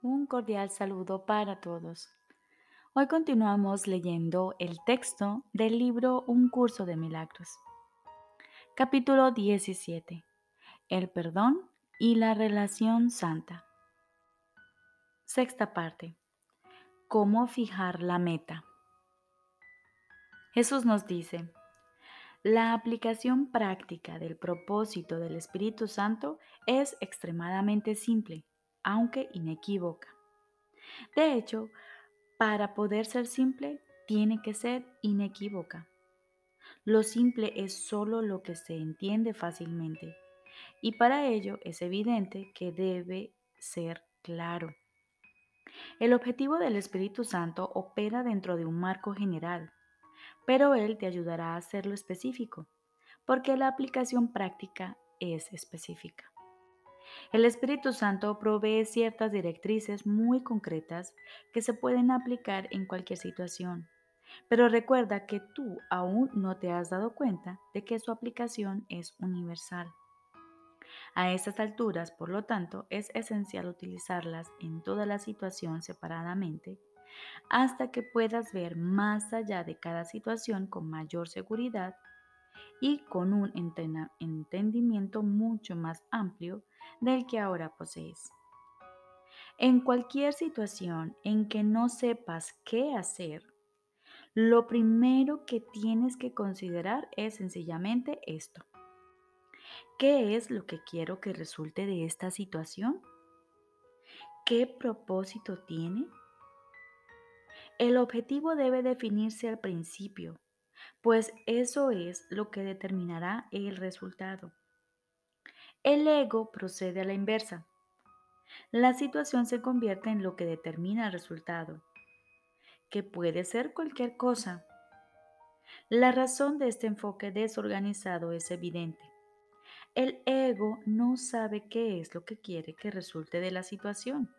Un cordial saludo para todos. Hoy continuamos leyendo el texto del libro Un curso de milagros. Capítulo 17. El perdón y la relación santa. Sexta parte. ¿Cómo fijar la meta? Jesús nos dice, la aplicación práctica del propósito del Espíritu Santo es extremadamente simple aunque inequívoca. De hecho, para poder ser simple, tiene que ser inequívoca. Lo simple es solo lo que se entiende fácilmente y para ello es evidente que debe ser claro. El objetivo del Espíritu Santo opera dentro de un marco general, pero Él te ayudará a hacerlo específico, porque la aplicación práctica es específica. El Espíritu Santo provee ciertas directrices muy concretas que se pueden aplicar en cualquier situación, pero recuerda que tú aún no te has dado cuenta de que su aplicación es universal. A estas alturas, por lo tanto, es esencial utilizarlas en toda la situación separadamente hasta que puedas ver más allá de cada situación con mayor seguridad y con un entendimiento mucho más amplio del que ahora posees. En cualquier situación en que no sepas qué hacer, lo primero que tienes que considerar es sencillamente esto. ¿Qué es lo que quiero que resulte de esta situación? ¿Qué propósito tiene? El objetivo debe definirse al principio pues eso es lo que determinará el resultado. El ego procede a la inversa. La situación se convierte en lo que determina el resultado, que puede ser cualquier cosa. La razón de este enfoque desorganizado es evidente. El ego no sabe qué es lo que quiere que resulte de la situación.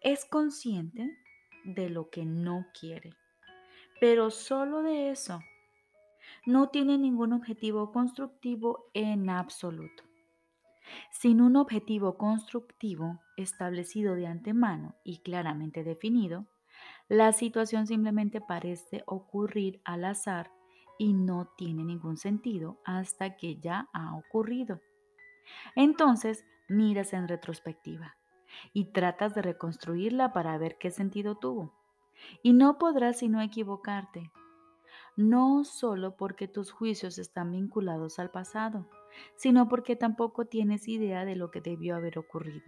Es consciente de lo que no quiere pero solo de eso. No tiene ningún objetivo constructivo en absoluto. Sin un objetivo constructivo establecido de antemano y claramente definido, la situación simplemente parece ocurrir al azar y no tiene ningún sentido hasta que ya ha ocurrido. Entonces miras en retrospectiva y tratas de reconstruirla para ver qué sentido tuvo y no podrás sino equivocarte, no solo porque tus juicios están vinculados al pasado, sino porque tampoco tienes idea de lo que debió haber ocurrido.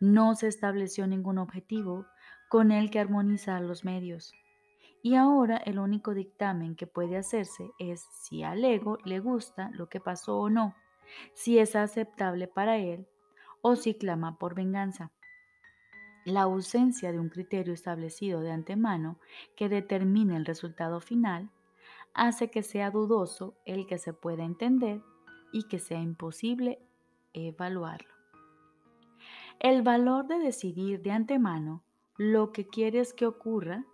No se estableció ningún objetivo con el que armonizar los medios. Y ahora el único dictamen que puede hacerse es si al ego le gusta lo que pasó o no, si es aceptable para él o si clama por venganza. La ausencia de un criterio establecido de antemano que determine el resultado final hace que sea dudoso el que se pueda entender y que sea imposible evaluarlo. El valor de decidir de antemano lo que quieres que ocurra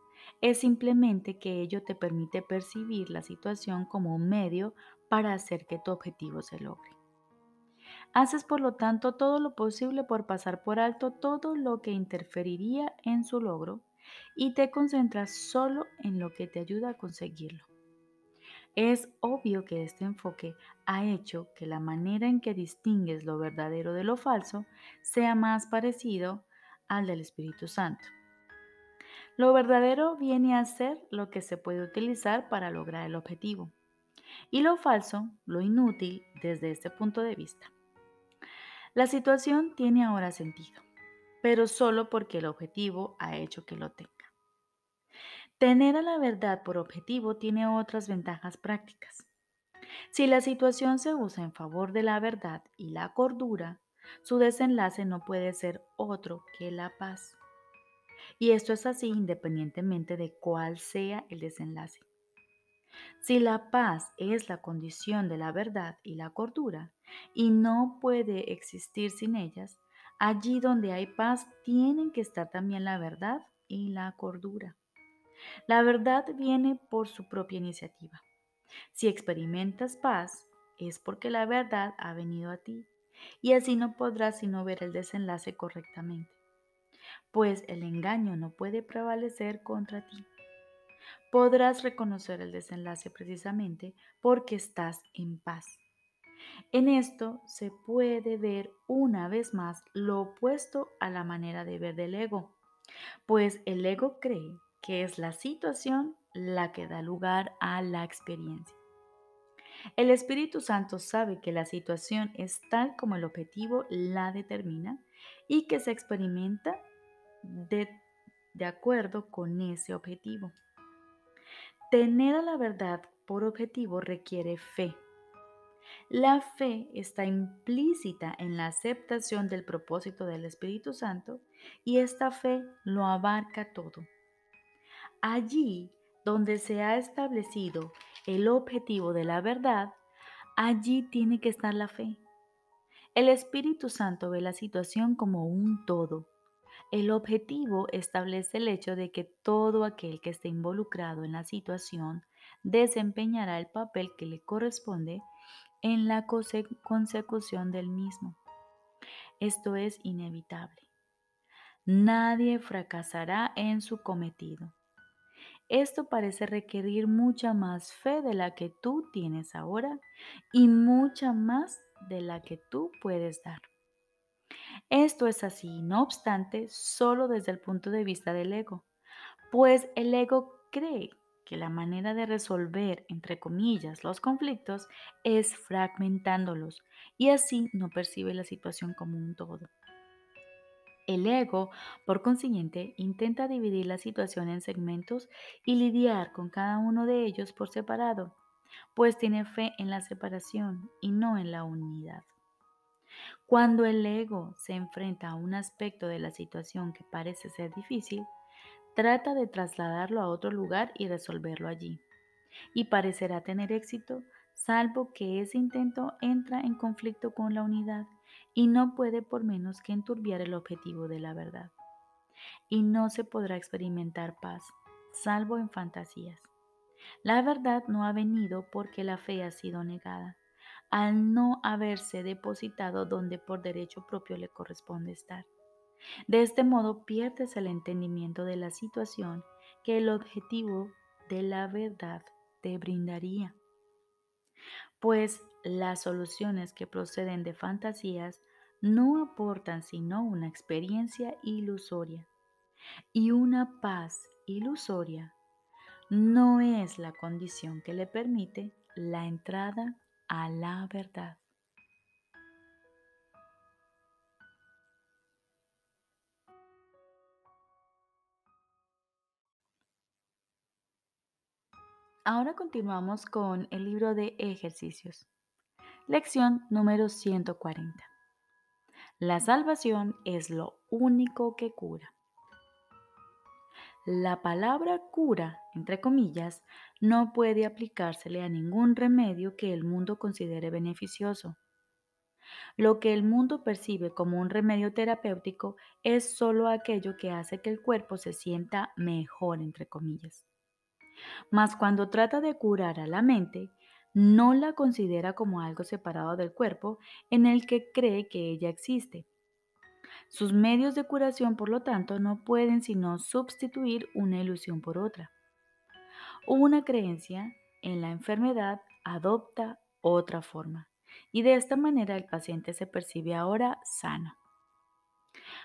es simplemente que ello te permite percibir la situación como un medio para hacer que tu objetivo se logre. Haces por lo tanto todo lo posible por pasar por alto todo lo que interferiría en su logro y te concentras solo en lo que te ayuda a conseguirlo. Es obvio que este enfoque ha hecho que la manera en que distingues lo verdadero de lo falso sea más parecido al del Espíritu Santo. Lo verdadero viene a ser lo que se puede utilizar para lograr el objetivo y lo falso, lo inútil desde este punto de vista. La situación tiene ahora sentido, pero solo porque el objetivo ha hecho que lo tenga. Tener a la verdad por objetivo tiene otras ventajas prácticas. Si la situación se usa en favor de la verdad y la cordura, su desenlace no puede ser otro que la paz. Y esto es así independientemente de cuál sea el desenlace. Si la paz es la condición de la verdad y la cordura, y no puede existir sin ellas, allí donde hay paz tienen que estar también la verdad y la cordura. La verdad viene por su propia iniciativa. Si experimentas paz, es porque la verdad ha venido a ti, y así no podrás sino ver el desenlace correctamente. pues el engaño no puede prevalecer contra ti. Podrás reconocer el desenlace precisamente porque estás en paz. En esto se puede ver una vez más lo opuesto a la manera de ver del ego, pues el ego cree que es la situación la que da lugar a la experiencia. El Espíritu Santo sabe que la situación es tal como el objetivo la determina y que se experimenta de, de acuerdo con ese objetivo. Tener a la verdad por objetivo requiere fe. La fe está implícita en la aceptación del propósito del Espíritu Santo y esta fe lo abarca todo. Allí donde se ha establecido el objetivo de la verdad, allí tiene que estar la fe. El Espíritu Santo ve la situación como un todo. El objetivo establece el hecho de que todo aquel que esté involucrado en la situación desempeñará el papel que le corresponde en la consecución del mismo. Esto es inevitable. Nadie fracasará en su cometido. Esto parece requerir mucha más fe de la que tú tienes ahora y mucha más de la que tú puedes dar. Esto es así, no obstante, solo desde el punto de vista del ego, pues el ego cree que la manera de resolver, entre comillas, los conflictos es fragmentándolos y así no percibe la situación como un todo. El ego, por consiguiente, intenta dividir la situación en segmentos y lidiar con cada uno de ellos por separado, pues tiene fe en la separación y no en la unidad. Cuando el ego se enfrenta a un aspecto de la situación que parece ser difícil, trata de trasladarlo a otro lugar y resolverlo allí. Y parecerá tener éxito, salvo que ese intento entra en conflicto con la unidad y no puede por menos que enturbiar el objetivo de la verdad. Y no se podrá experimentar paz, salvo en fantasías. La verdad no ha venido porque la fe ha sido negada, al no haberse depositado donde por derecho propio le corresponde estar. De este modo pierdes el entendimiento de la situación que el objetivo de la verdad te brindaría. Pues las soluciones que proceden de fantasías no aportan sino una experiencia ilusoria. Y una paz ilusoria no es la condición que le permite la entrada a la verdad. Ahora continuamos con el libro de ejercicios. Lección número 140. La salvación es lo único que cura. La palabra cura, entre comillas, no puede aplicársele a ningún remedio que el mundo considere beneficioso. Lo que el mundo percibe como un remedio terapéutico es solo aquello que hace que el cuerpo se sienta mejor, entre comillas. Mas cuando trata de curar a la mente, no la considera como algo separado del cuerpo en el que cree que ella existe. Sus medios de curación, por lo tanto, no pueden sino sustituir una ilusión por otra. Una creencia en la enfermedad adopta otra forma y de esta manera el paciente se percibe ahora sano.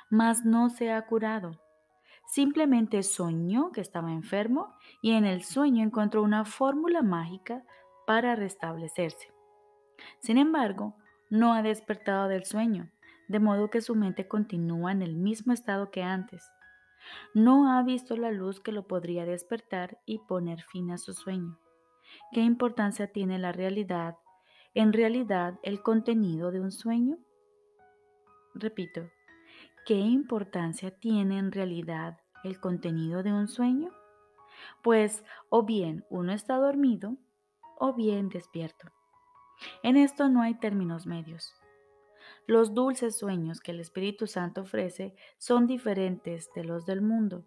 Mas no se ha curado. Simplemente soñó que estaba enfermo y en el sueño encontró una fórmula mágica para restablecerse. Sin embargo, no ha despertado del sueño, de modo que su mente continúa en el mismo estado que antes. No ha visto la luz que lo podría despertar y poner fin a su sueño. ¿Qué importancia tiene la realidad, en realidad, el contenido de un sueño? Repito, ¿qué importancia tiene en realidad el contenido de un sueño? Pues o bien uno está dormido o bien despierto. En esto no hay términos medios. Los dulces sueños que el Espíritu Santo ofrece son diferentes de los del mundo,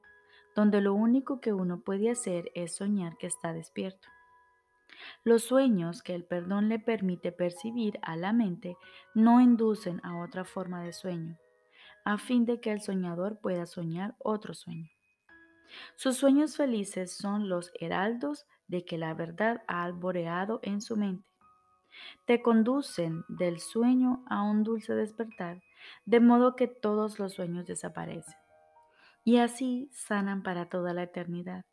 donde lo único que uno puede hacer es soñar que está despierto. Los sueños que el perdón le permite percibir a la mente no inducen a otra forma de sueño, a fin de que el soñador pueda soñar otro sueño. Sus sueños felices son los heraldos de que la verdad ha alboreado en su mente. Te conducen del sueño a un dulce despertar, de modo que todos los sueños desaparecen. Y así sanan para toda la eternidad.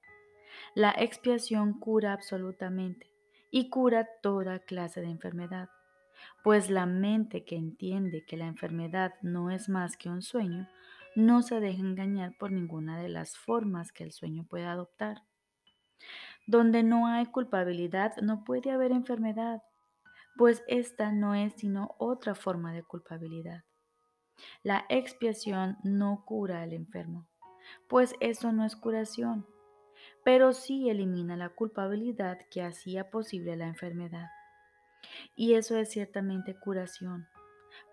La expiación cura absolutamente y cura toda clase de enfermedad, pues la mente que entiende que la enfermedad no es más que un sueño, no se deja engañar por ninguna de las formas que el sueño puede adoptar. Donde no hay culpabilidad no puede haber enfermedad, pues esta no es sino otra forma de culpabilidad. La expiación no cura al enfermo, pues eso no es curación, pero sí elimina la culpabilidad que hacía posible la enfermedad. Y eso es ciertamente curación,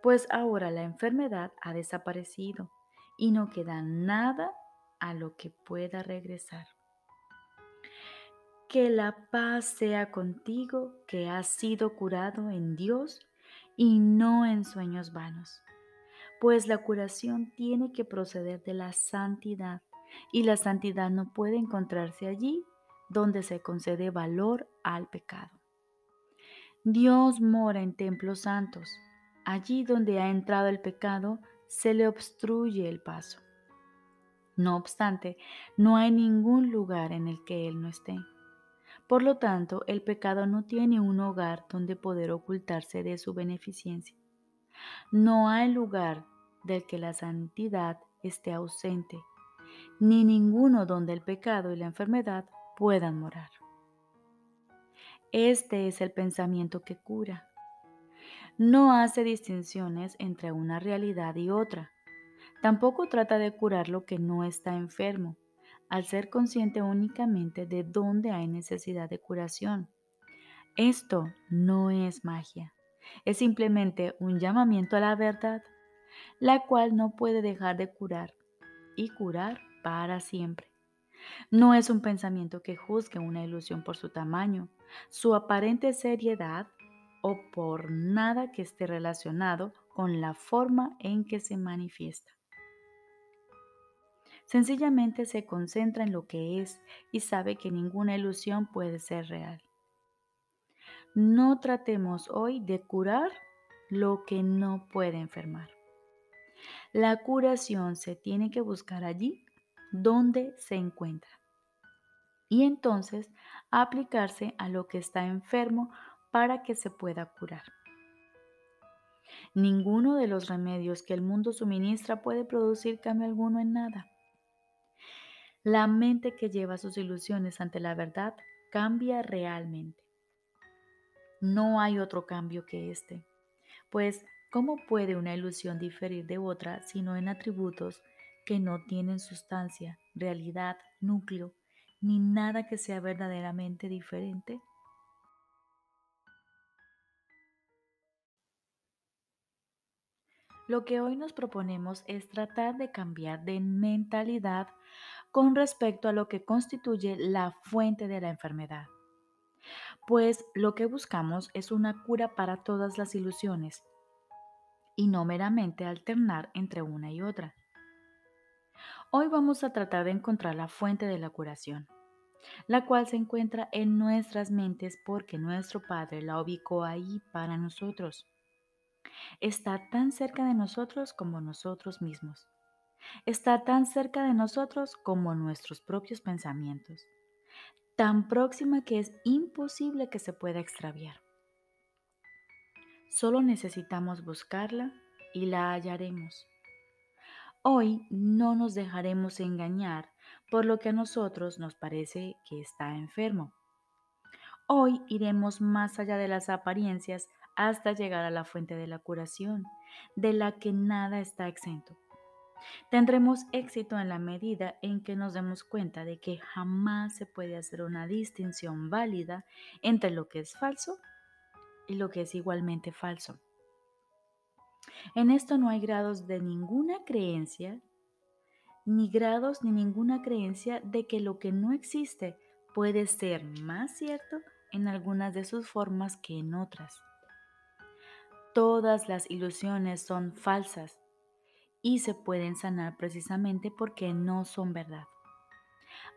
pues ahora la enfermedad ha desaparecido y no queda nada a lo que pueda regresar. Que la paz sea contigo que has sido curado en Dios y no en sueños vanos, pues la curación tiene que proceder de la santidad y la santidad no puede encontrarse allí donde se concede valor al pecado. Dios mora en templos santos. Allí donde ha entrado el pecado, se le obstruye el paso. No obstante, no hay ningún lugar en el que Él no esté. Por lo tanto, el pecado no tiene un hogar donde poder ocultarse de su beneficencia. No hay lugar del que la santidad esté ausente, ni ninguno donde el pecado y la enfermedad puedan morar. Este es el pensamiento que cura. No hace distinciones entre una realidad y otra. Tampoco trata de curar lo que no está enfermo, al ser consciente únicamente de dónde hay necesidad de curación. Esto no es magia, es simplemente un llamamiento a la verdad, la cual no puede dejar de curar y curar para siempre. No es un pensamiento que juzgue una ilusión por su tamaño, su aparente seriedad o por nada que esté relacionado con la forma en que se manifiesta. Sencillamente se concentra en lo que es y sabe que ninguna ilusión puede ser real. No tratemos hoy de curar lo que no puede enfermar. La curación se tiene que buscar allí donde se encuentra y entonces aplicarse a lo que está enfermo para que se pueda curar. Ninguno de los remedios que el mundo suministra puede producir cambio alguno en nada. La mente que lleva sus ilusiones ante la verdad cambia realmente. No hay otro cambio que este, pues ¿cómo puede una ilusión diferir de otra sino en atributos que no tienen sustancia, realidad, núcleo, ni nada que sea verdaderamente diferente? Lo que hoy nos proponemos es tratar de cambiar de mentalidad con respecto a lo que constituye la fuente de la enfermedad. Pues lo que buscamos es una cura para todas las ilusiones y no meramente alternar entre una y otra. Hoy vamos a tratar de encontrar la fuente de la curación, la cual se encuentra en nuestras mentes porque nuestro Padre la ubicó ahí para nosotros. Está tan cerca de nosotros como nosotros mismos está tan cerca de nosotros como nuestros propios pensamientos, tan próxima que es imposible que se pueda extraviar. Solo necesitamos buscarla y la hallaremos. Hoy no nos dejaremos engañar por lo que a nosotros nos parece que está enfermo. Hoy iremos más allá de las apariencias hasta llegar a la fuente de la curación, de la que nada está exento. Tendremos éxito en la medida en que nos demos cuenta de que jamás se puede hacer una distinción válida entre lo que es falso y lo que es igualmente falso. En esto no hay grados de ninguna creencia, ni grados ni ninguna creencia de que lo que no existe puede ser más cierto en algunas de sus formas que en otras. Todas las ilusiones son falsas y se pueden sanar precisamente porque no son verdad.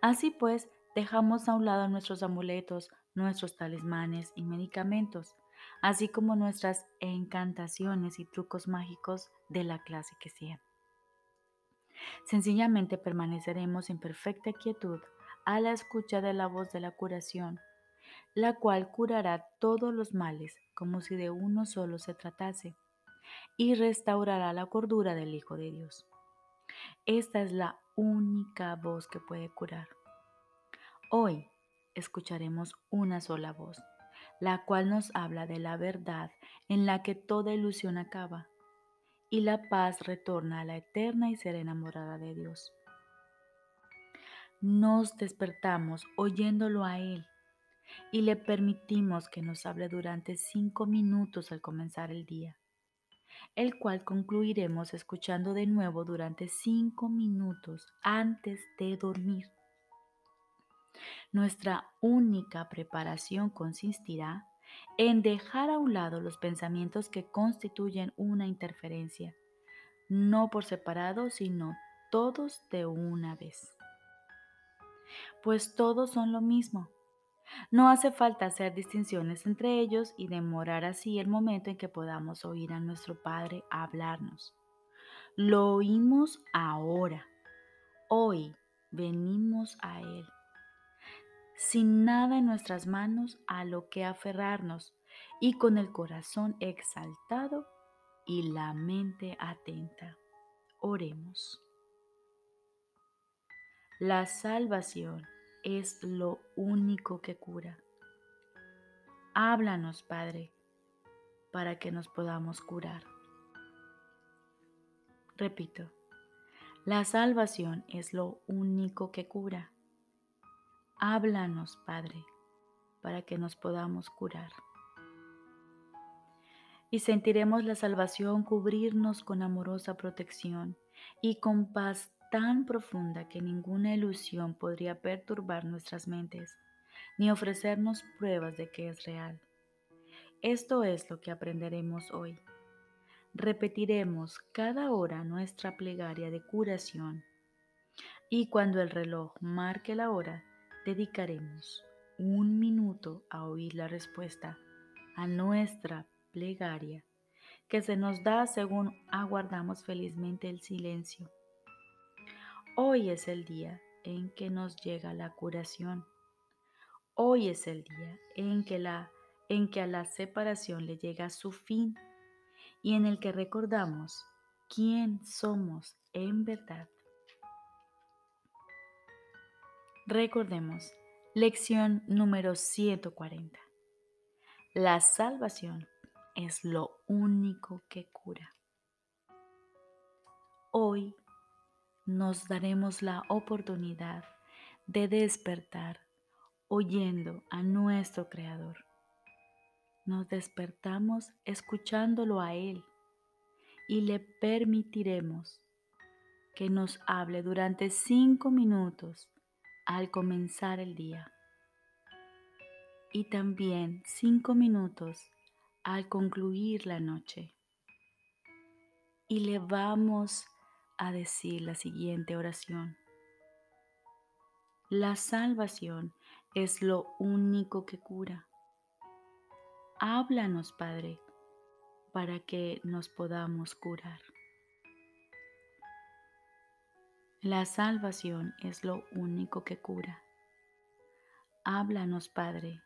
Así pues, dejamos a un lado nuestros amuletos, nuestros talismanes y medicamentos, así como nuestras encantaciones y trucos mágicos de la clase que sea. Sencillamente permaneceremos en perfecta quietud a la escucha de la voz de la curación, la cual curará todos los males como si de uno solo se tratase, y restaurará la cordura del Hijo de Dios. Esta es la única voz que puede curar. Hoy escucharemos una sola voz, la cual nos habla de la verdad en la que toda ilusión acaba y la paz retorna a la eterna y serena morada de Dios. Nos despertamos oyéndolo a Él y le permitimos que nos hable durante cinco minutos al comenzar el día, el cual concluiremos escuchando de nuevo durante cinco minutos antes de dormir. Nuestra única preparación consistirá en dejar a un lado los pensamientos que constituyen una interferencia, no por separado, sino todos de una vez. Pues todos son lo mismo. No hace falta hacer distinciones entre ellos y demorar así el momento en que podamos oír a nuestro Padre hablarnos. Lo oímos ahora. Hoy venimos a Él sin nada en nuestras manos a lo que aferrarnos y con el corazón exaltado y la mente atenta. Oremos. La salvación es lo único que cura. Háblanos, Padre, para que nos podamos curar. Repito, la salvación es lo único que cura. Háblanos, Padre, para que nos podamos curar. Y sentiremos la salvación cubrirnos con amorosa protección y con paz tan profunda que ninguna ilusión podría perturbar nuestras mentes, ni ofrecernos pruebas de que es real. Esto es lo que aprenderemos hoy. Repetiremos cada hora nuestra plegaria de curación y cuando el reloj marque la hora, dedicaremos un minuto a oír la respuesta a nuestra plegaria que se nos da según aguardamos felizmente el silencio. Hoy es el día en que nos llega la curación. Hoy es el día en que, la, en que a la separación le llega su fin y en el que recordamos quién somos en verdad. Recordemos, lección número 140. La salvación es lo único que cura. Hoy nos daremos la oportunidad de despertar oyendo a nuestro Creador. Nos despertamos escuchándolo a Él y le permitiremos que nos hable durante cinco minutos al comenzar el día y también cinco minutos al concluir la noche. Y le vamos a decir la siguiente oración. La salvación es lo único que cura. Háblanos, Padre, para que nos podamos curar. La salvación es lo único que cura. Háblanos, Padre,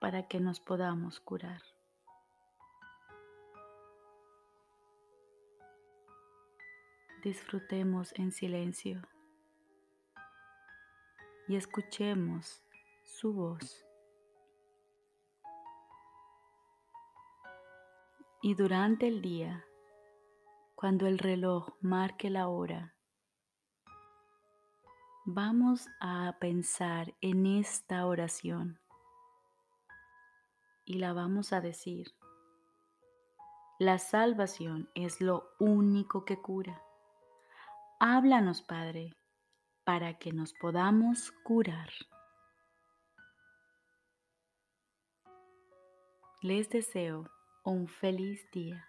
para que nos podamos curar. Disfrutemos en silencio y escuchemos su voz. Y durante el día, cuando el reloj marque la hora, Vamos a pensar en esta oración y la vamos a decir. La salvación es lo único que cura. Háblanos, Padre, para que nos podamos curar. Les deseo un feliz día.